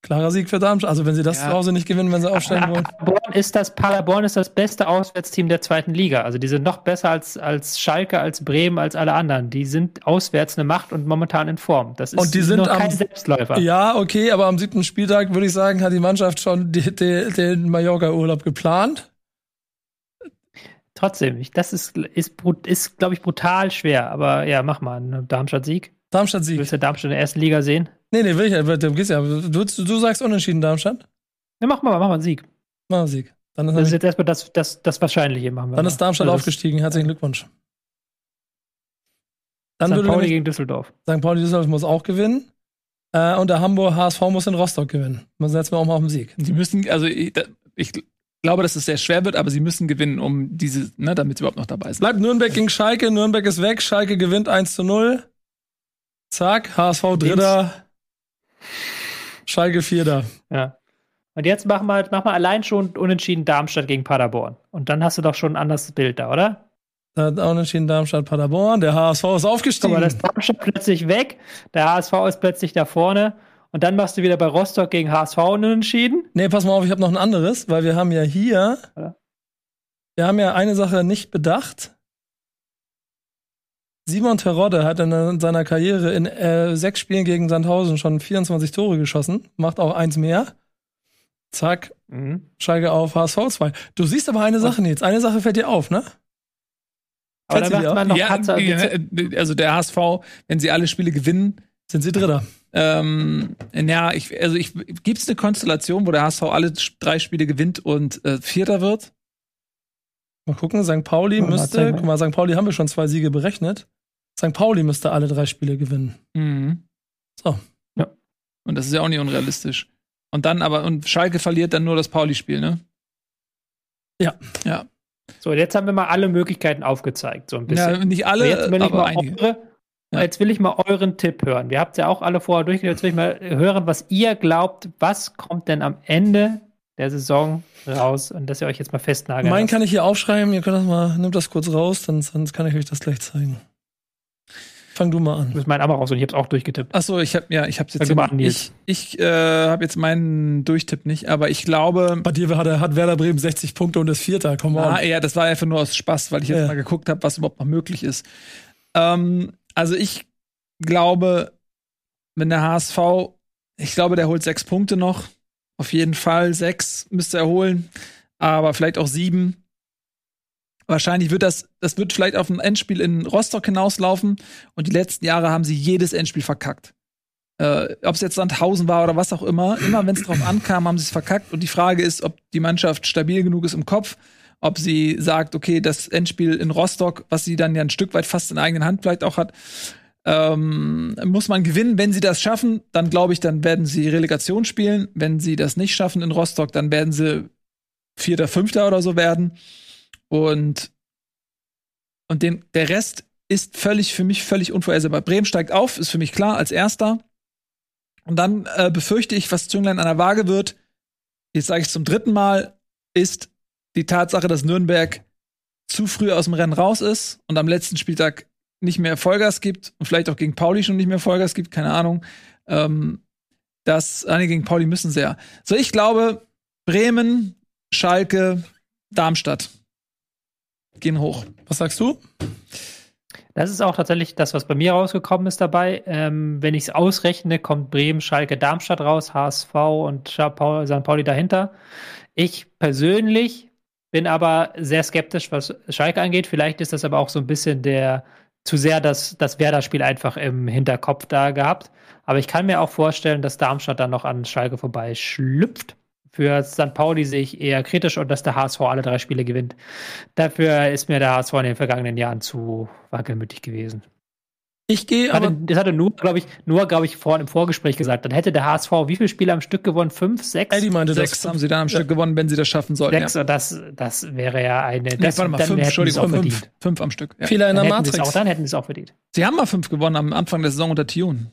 Klarer Sieg für Darmstadt. Also, wenn sie das Ja. zu Hause nicht gewinnen, wenn sie aufsteigen wollen. Paderborn ist das, Paderborn ist das beste Auswärtsteam der zweiten Liga. Also die sind noch besser als, als Schalke, als Bremen, als alle anderen. Die sind auswärts eine Macht und momentan in Form. Das ist Und die sind noch am- kein Selbstläufer. Ja, okay, aber am siebten Spieltag würde ich sagen, hat die Mannschaft schon die, die, den Mallorca-Urlaub geplant. Trotzdem, ich, das ist, ist, brut- ist glaube ich, brutal schwer. Aber ja, mach mal einen Darmstadt-Sieg. Darmstadt Du Sieg. willst ja Darmstadt in der ersten Liga sehen? Nee, nee, will ich ja. Du, ja. Du, du sagst unentschieden, Darmstadt. Ja, mach mal, mach mal einen Sieg. Mach Sieg. Dann ist, Das ist jetzt erstmal das, das, das Wahrscheinliche machen wir. dann mal. ist Darmstadt Also aufgestiegen. Herzlichen Glückwunsch. Dann St. würde Pauli gegen Düsseldorf. St. Pauli Düsseldorf muss auch gewinnen. Äh, und der Hamburg HSV muss in Rostock gewinnen. Man setzt mir auch mal auf den Sieg. Die müssen, also ich, da- ich glaube, dass es sehr schwer wird, aber sie müssen gewinnen, um diese, ne, damit sie überhaupt noch dabei sind. Bleibt Nürnberg gegen Schalke. Nürnberg ist weg. Schalke gewinnt 1 zu 0. Zack. HSV Dritter. Schalke Vierter. Ja. Und jetzt machen wir, mach mal allein schon unentschieden Darmstadt gegen Paderborn. Und dann hast du doch schon ein anderes Bild da, oder? Da hat auch entschieden Darmstadt Paderborn. Der HSV ist aufgestiegen. Aber das Darmstadt plötzlich weg. Der HSV ist plötzlich da vorne. Und dann machst du wieder bei Rostock gegen HSV entschieden. Nee, pass mal auf, ich habe noch ein anderes, weil wir haben ja hier. Ja. Wir haben ja eine Sache nicht bedacht. Simon Terodde hat in seiner Karriere in äh, sechs Spielen gegen Sandhausen schon 24 Tore geschossen, macht auch eins mehr. Zack, Mhm. Schalke auf HSV 2. Du siehst aber eine Sache jetzt. Eine Sache fällt dir auf, ne? Aber Fällt da macht man noch Ja, Katze. ja, also der HSV, wenn sie alle Spiele gewinnen, Sind sie Dritter? ähm, ja, ich, also ich, gibt's eine Konstellation, wo der HSV alle drei Spiele gewinnt und äh, Vierter wird? Mal gucken, St. Pauli mal müsste, zeigen. guck mal, St. Pauli haben wir schon zwei Siege berechnet. St. Pauli müsste alle drei Spiele gewinnen. Mhm. So. Ja. Und das ist ja auch nicht unrealistisch. Und dann aber, und Schalke verliert dann nur das Pauli-Spiel, ne? Ja. Ja. So, und jetzt haben wir mal alle Möglichkeiten aufgezeigt, so ein bisschen. ja nicht alle, jetzt will ich aber mal einige. eure, Ja. Jetzt will ich mal euren Tipp hören. Wir habt ja auch alle vorher durchgelesen. Jetzt will ich mal hören, was ihr glaubt. Was kommt denn am Ende der Saison raus? Und dass ihr euch jetzt mal festnageln Meinen kann ich hier aufschreiben. Ihr könnt das mal, nimmt das kurz raus, dann, dann kann ich euch das gleich zeigen. Fang du mal an. muss meinen aber raus und ich hab's auch durchgetippt. Ach so, ich habe ja, ich habe jetzt Fang du mal an, ich ich äh, habe jetzt meinen Durchtipp nicht, aber ich glaube, Bei dir hat, hat Werder Bremen 60 Punkte und ist Vierter. Komm ah, on. ja, das war einfach nur aus Spaß, weil ich jetzt Ja. mal geguckt habe, was überhaupt noch möglich ist. Ähm, also ich glaube, wenn der HSV, ich glaube, der holt sechs Punkte noch, auf jeden Fall sechs müsste er holen, aber vielleicht auch sieben. Wahrscheinlich wird das, das wird vielleicht auf ein Endspiel in Rostock hinauslaufen und die letzten Jahre haben sie jedes Endspiel verkackt. Äh, ob es jetzt Sandhausen war oder was auch immer, immer wenn es drauf ankam, haben sie es verkackt. Und die Frage ist, ob die Mannschaft stabil genug ist im Kopf, ob sie sagt, okay, das Endspiel in Rostock, was sie dann ja ein Stück weit fast in eigener Hand vielleicht auch hat, ähm, muss man gewinnen. Wenn sie das schaffen, dann glaube ich, dann werden sie Relegation spielen. Wenn sie das nicht schaffen in Rostock, dann werden sie Vierter, Fünfter oder so werden. Und, und den, der Rest ist völlig für mich völlig unvorhersehbar. Bremen steigt auf, ist für mich klar als Erster. Und dann äh, befürchte ich, was Zünglein an der Waage wird, jetzt sage ich zum dritten Mal, ist die Tatsache, dass Nürnberg zu früh aus dem Rennen raus ist und am letzten Spieltag nicht mehr Vollgas gibt und vielleicht auch gegen Pauli schon nicht mehr Vollgas gibt, keine Ahnung. Ähm, das, ah, nee, gegen Pauli müssen sie ja. So, ich glaube, Bremen, Schalke, Darmstadt gehen hoch. Was sagst du? Das ist auch tatsächlich das, was bei mir rausgekommen ist dabei. Ähm, wenn ich es ausrechne, kommt Bremen, Schalke, Darmstadt raus, HSV und St. Pauli dahinter. Ich persönlich bin aber sehr skeptisch, was Schalke angeht. Vielleicht ist das aber auch so ein bisschen der zu sehr das, das Werder-Spiel einfach im Hinterkopf da gehabt. Aber ich kann mir auch vorstellen, dass Darmstadt dann noch an Schalke vorbei schlüpft. Für St. Pauli sehe ich eher kritisch und dass der HSV alle drei Spiele gewinnt. Dafür ist mir der HSV in den vergangenen Jahren zu wackelmütig gewesen. Ich gehe aber. das hatte nur, glaube ich, nur, glaube ich, vorhin im Vorgespräch gesagt. Dann hätte der HSV wie viele Spiele am Stück gewonnen? Fünf, sechs? Eddie meinte Sechs das. haben sie dann am Stück gewonnen, wenn sie das schaffen sollten. sechs Ja. und das, das wäre ja eine. Nee, Das, warte mal, dann fünf, Entschuldigung, fünf, verdient. fünf am Stück. Ja. Fehler in der Matrix. auch, dann hätten sie es auch verdient. Sie haben mal fünf gewonnen am Anfang der Saison unter Tune.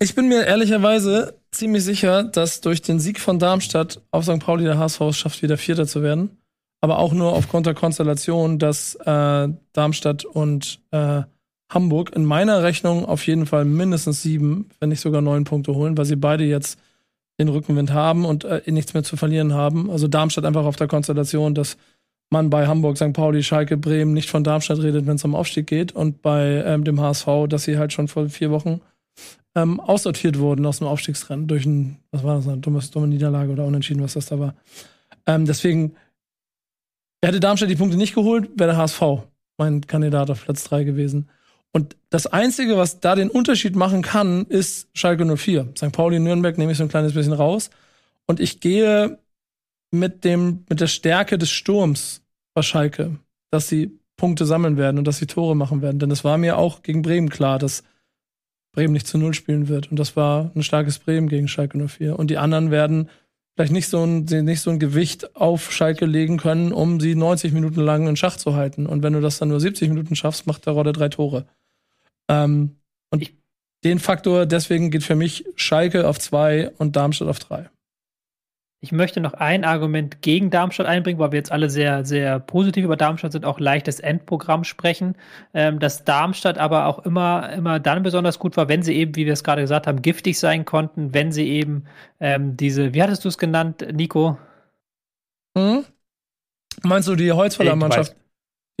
Ich bin mir ehrlicherweise ziemlich sicher, dass durch den Sieg von Darmstadt auf St. Pauli der HSV es schafft, wieder Vierter zu werden. Aber auch nur aufgrund der Konstellation, dass äh, Darmstadt und äh, Hamburg in meiner Rechnung auf jeden Fall mindestens sieben, wenn nicht sogar neun Punkte holen, weil sie beide jetzt den Rückenwind haben und äh, nichts mehr zu verlieren haben. Also Darmstadt einfach auf der Konstellation, dass man bei Hamburg, St. Pauli, Schalke, Bremen nicht von Darmstadt redet, wenn es um Aufstieg geht und bei ähm, dem HSV, dass sie halt schon vor vier Wochen ähm, aussortiert wurden aus dem Aufstiegsrennen durch ein, was war das, eine dumme, dumme Niederlage oder Unentschieden, was das da war. Ähm, deswegen hätte Darmstadt die Punkte nicht geholt, wäre der HSV mein Kandidat auf Platz 3 gewesen. Und das Einzige, was da den Unterschied machen kann, ist Schalke 04. St. Pauli Nürnberg nehme ich so ein kleines bisschen raus. Und ich gehe mit dem, mit der Stärke des Sturms bei Schalke, dass sie Punkte sammeln werden und dass sie Tore machen werden. Denn es war mir auch gegen Bremen klar, dass Bremen nicht zu Null spielen wird. Und das war ein starkes Bremen gegen Schalke 04. Und die anderen werden vielleicht nicht so ein, nicht so ein Gewicht auf Schalke legen können, um sie 90 Minuten lang in Schach zu halten. Und wenn du das dann nur 70 Minuten schaffst, macht der Rodde drei Tore. Ähm, und Ich- den Faktor, deswegen geht für mich Schalke auf zwei und Darmstadt auf drei. Ich möchte noch ein Argument gegen Darmstadt einbringen, weil wir jetzt alle sehr, sehr positiv über Darmstadt sind, auch leichtes Endprogramm sprechen. Ähm, dass Darmstadt aber auch immer, immer dann besonders gut war, wenn sie eben, wie wir es gerade gesagt haben, giftig sein konnten, wenn sie eben ähm, diese, wie hattest du es genannt, Nico? Hm? Meinst du die Holzfällermannschaft?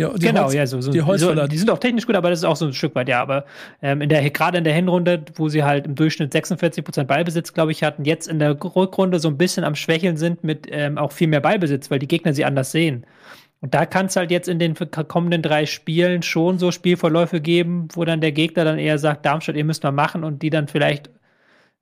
Ja, genau, Holz, ja, so, so, die, so, die sind auch technisch gut, aber das ist auch so ein Stück weit, ja. Aber ähm, in der, gerade in der Hinrunde, wo sie halt im Durchschnitt 46 Prozent Ballbesitz, glaube ich, hatten, jetzt in der Rückrunde so ein bisschen am Schwächeln sind mit ähm, auch viel mehr Ballbesitz, weil die Gegner sie anders sehen. Und da kann es halt jetzt in den kommenden drei Spielen schon so Spielverläufe geben, wo dann der Gegner dann eher sagt, Darmstadt, ihr müsst mal machen und die dann vielleicht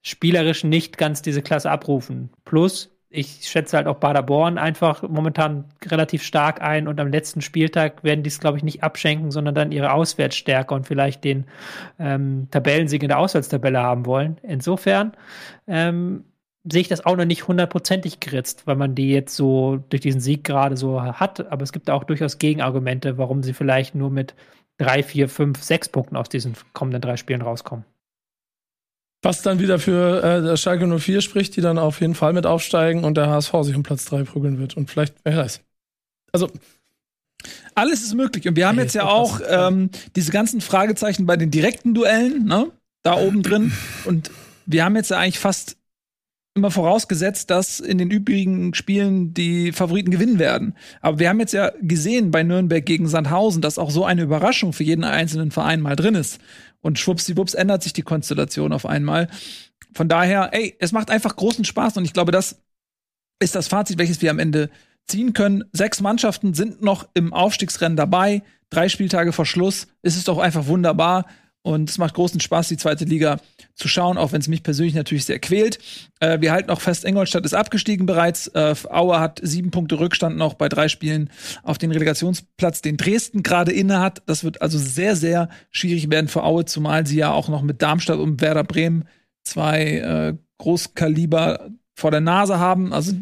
spielerisch nicht ganz diese Klasse abrufen. Plus, ich schätze halt auch Baderborn einfach momentan relativ stark ein und am letzten Spieltag werden die es, glaube ich, nicht abschenken, sondern dann ihre Auswärtsstärke und vielleicht den ähm, Tabellensieg in der Auswärtstabelle haben wollen. Insofern ähm, sehe ich das auch noch nicht hundertprozentig geritzt, weil man die jetzt so durch diesen Sieg gerade so hat. Aber es gibt auch durchaus Gegenargumente, warum sie vielleicht nur mit drei, vier, fünf, sechs Punkten aus diesen kommenden drei Spielen rauskommen. Was dann wieder für äh, Schalke 04 spricht, die dann auf jeden Fall mit aufsteigen und der HSV sich um Platz 3 prügeln wird. Und vielleicht, wer weiß. Also, alles ist möglich. Und wir haben Ey, jetzt ja auch ähm, diese ganzen Fragezeichen bei den direkten Duellen, ne? Da oben drin. Und wir haben jetzt ja eigentlich fast immer vorausgesetzt, dass in den übrigen Spielen die Favoriten gewinnen werden. Aber wir haben jetzt ja gesehen bei Nürnberg gegen Sandhausen, dass auch so eine Überraschung für jeden einzelnen Verein mal drin ist und schwuppsiwupps ändert sich die Konstellation auf einmal. Von daher, ey, es macht einfach großen Spaß und ich glaube, das ist das Fazit, welches wir am Ende ziehen können. Sechs Mannschaften sind noch im Aufstiegsrennen dabei. Drei Spieltage vor Schluss. Es ist doch einfach wunderbar. Und es macht großen Spaß, die zweite Liga zu schauen, auch wenn es mich persönlich natürlich sehr quält. Äh, wir halten auch fest, Ingolstadt ist abgestiegen bereits. Äh, Aue hat sieben Punkte Rückstand noch bei drei Spielen auf den Relegationsplatz, den Dresden gerade inne hat. Das wird also sehr, sehr schwierig werden für Aue, zumal sie ja auch noch mit Darmstadt und Werder Bremen zwei äh, Großkaliber vor der Nase haben. Also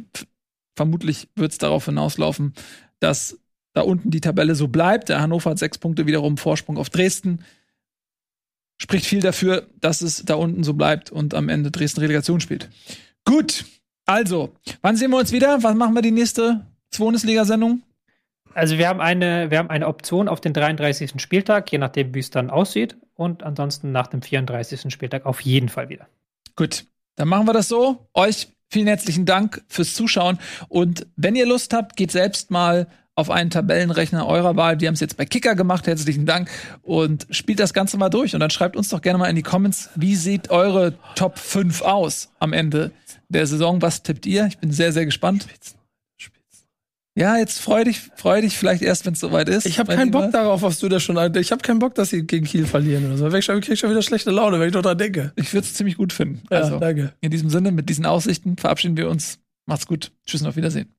vermutlich wird es darauf hinauslaufen, dass da unten die Tabelle so bleibt. Der Hannover hat sechs Punkte wiederum Vorsprung auf Dresden spricht viel dafür, dass es da unten so bleibt und am Ende Dresden Relegation spielt. Gut, also, wann sehen wir uns wieder? Was machen wir die nächste Bundesliga-Sendung? Also wir haben eine, wir haben eine Option auf den 33. Spieltag, je nachdem, wie es dann aussieht. Und ansonsten nach dem 34. Spieltag auf jeden Fall wieder. Gut, dann machen wir das so. Euch vielen herzlichen Dank fürs Zuschauen. Und wenn ihr Lust habt, geht selbst mal auf einen Tabellenrechner eurer Wahl. Wir haben es jetzt bei Kicker gemacht. Herzlichen Dank. Und spielt das Ganze mal durch. Und dann schreibt uns doch gerne mal in die Comments, wie sieht eure Top 5 aus am Ende der Saison? Was tippt ihr? Ich bin sehr, sehr gespannt. Ja, jetzt freu dich, freu dich vielleicht erst, wenn es soweit ist. Ich habe keinen Bock darauf, was du da schon. Ich habe keinen Bock, dass sie gegen Kiel verlieren oder so. Ich krieg schon wieder schlechte Laune, wenn ich dran denke. Ich würde es ziemlich gut finden. Ja, also, danke. In diesem Sinne, mit diesen Aussichten verabschieden wir uns. Macht's gut. Tschüss und auf Wiedersehen.